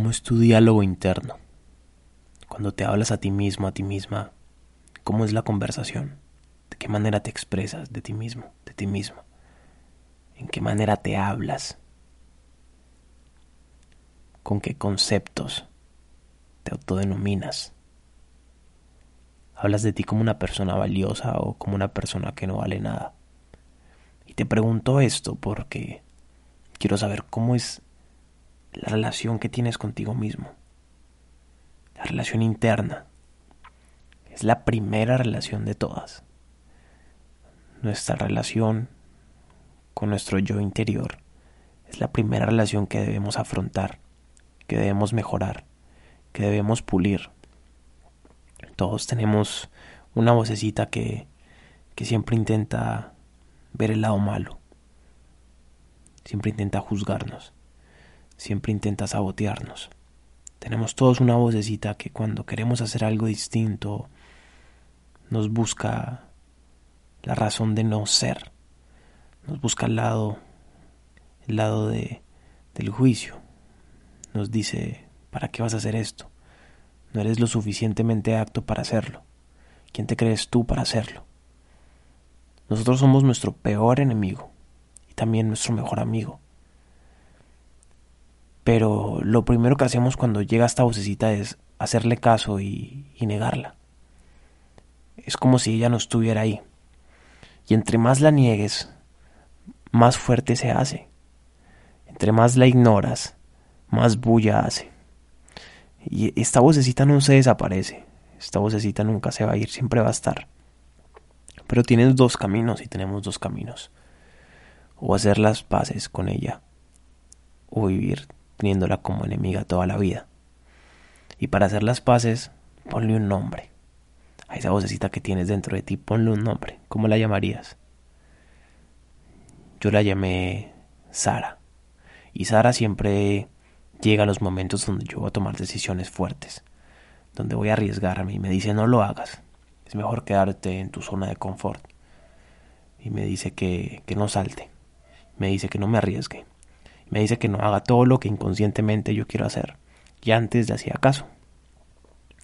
¿Cómo es tu diálogo interno? Cuando te hablas a ti mismo, a ti misma, ¿cómo es la conversación? ¿De qué manera te expresas de ti mismo, de ti mismo? ¿En qué manera te hablas? ¿Con qué conceptos te autodenominas? ¿Hablas de ti como una persona valiosa o como una persona que no vale nada? Y te pregunto esto porque quiero saber cómo es la relación que tienes contigo mismo. La relación interna. Es la primera relación de todas. Nuestra relación con nuestro yo interior es la primera relación que debemos afrontar, que debemos mejorar, que debemos pulir. Todos tenemos una vocecita que, que siempre intenta ver el lado malo, siempre intenta juzgarnos, siempre intenta sabotearnos. Tenemos todos una vocecita que cuando queremos hacer algo distinto nos busca la razón de no ser, nos busca el lado, el lado de, del juicio, nos dice, ¿para qué vas a hacer esto? No eres lo suficientemente apto para hacerlo. ¿Quién te crees tú para hacerlo? Nosotros somos nuestro peor enemigo y también nuestro mejor amigo. Pero lo primero que hacemos cuando llega esta vocecita es hacerle caso y, negarla. Es como si ella no estuviera ahí. Y entre más la niegues, más fuerte se hace. Entre más la ignoras, más bulla hace. Y esta vocecita no se desaparece. Esta vocecita nunca se va a ir, siempre va a estar. Pero tienes dos caminos y tenemos dos caminos. O hacer las paces con ella, o vivir teniéndola como enemiga toda la vida. Y para hacer las paces, ponle un nombre. A esa vocecita que tienes dentro de ti, ponle un nombre. ¿Cómo la llamarías? Yo la llamé Sara. Y Sara siempre llega a los momentos donde yo voy a tomar decisiones fuertes, donde voy a arriesgarme y me dice no lo hagas, es mejor quedarte en tu zona de confort. Y me dice que, que no salte, me dice que no me arriesgue, me dice que no haga todo lo que inconscientemente yo quiero hacer. Y antes le hacía caso.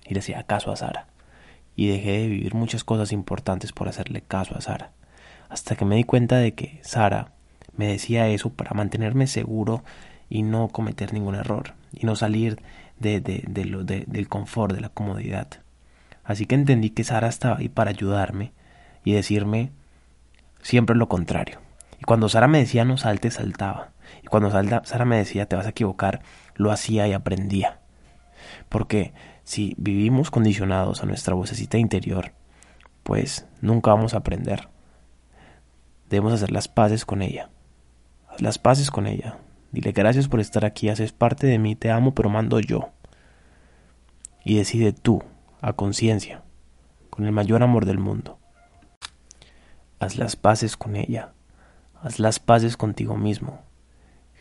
Y le hacía caso a Sara. Y dejé de vivir muchas cosas importantes por hacerle caso a Sara. Hasta que me di cuenta de que Sara me decía eso para mantenerme seguro y no cometer ningún error. Y no salir de, de, de lo, del confort, de la comodidad. Así que entendí que Sara estaba ahí para ayudarme y decirme siempre lo contrario. Y cuando Sara me decía no salte, saltaba. Y cuando Sara me decía te vas a equivocar, lo hacía y aprendía. Porque si vivimos condicionados a nuestra vocecita interior, pues nunca vamos a aprender. Debemos hacer las paces con ella. Haz las paces con ella. Dile gracias por estar aquí, haces parte de mí, te amo, pero mando yo. Y decide tú, a conciencia, con el mayor amor del mundo. Haz las paces con ella. Haz las paces contigo mismo.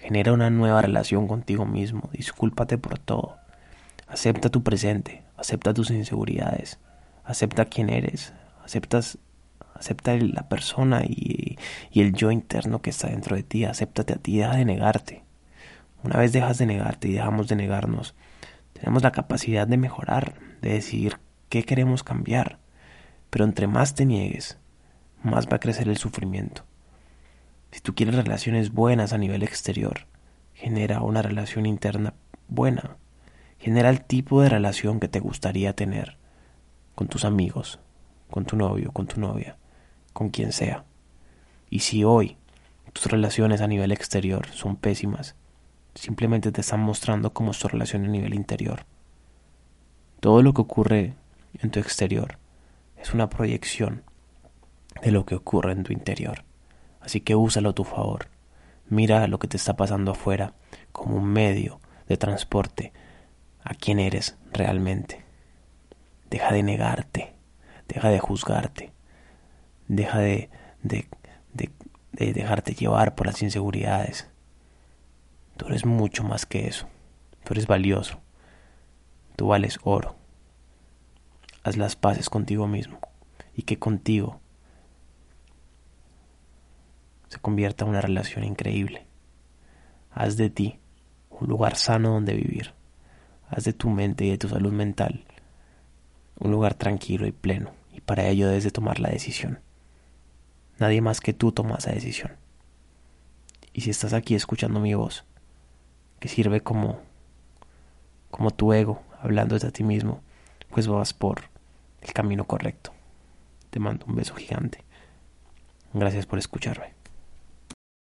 Genera una nueva relación contigo mismo. Discúlpate por todo. Acepta tu presente. Acepta tus inseguridades. Acepta quién eres. Aceptas, acepta la persona y, el yo interno que está dentro de ti. Acéptate a ti. Deja de negarte. Una vez dejas de negarte y dejamos de negarnos, tenemos la capacidad de mejorar, de decidir qué queremos cambiar. Pero entre más te niegues, más va a crecer el sufrimiento. Si tú quieres relaciones buenas a nivel exterior, genera una relación interna buena. Genera el tipo de relación que te gustaría tener con tus amigos, con tu novio, con tu novia, con quien sea. Y si hoy tus relaciones a nivel exterior son pésimas, simplemente te están mostrando cómo es tu relación a nivel interior. Todo lo que ocurre en tu exterior es una proyección de lo que ocurre en tu interior. Así que úsalo a tu favor. Mira lo que te está pasando afuera como un medio de transporte a quién eres realmente. Deja de negarte, deja de juzgarte, deja de, de, de, de dejarte llevar por las inseguridades. Tú eres mucho más que eso. Tú eres valioso. Tú vales oro. Haz las paces contigo mismo y que contigo se convierta en una relación increíble. Haz de ti un lugar sano donde vivir. Haz de tu mente y de tu salud mental un lugar tranquilo y pleno, y para ello debes de tomar la decisión. Nadie más que tú toma esa decisión. Y si estás aquí escuchando mi voz, que sirve como como tu ego, hablando de ti mismo, pues vas por el camino correcto. Te mando un beso gigante. Gracias por escucharme.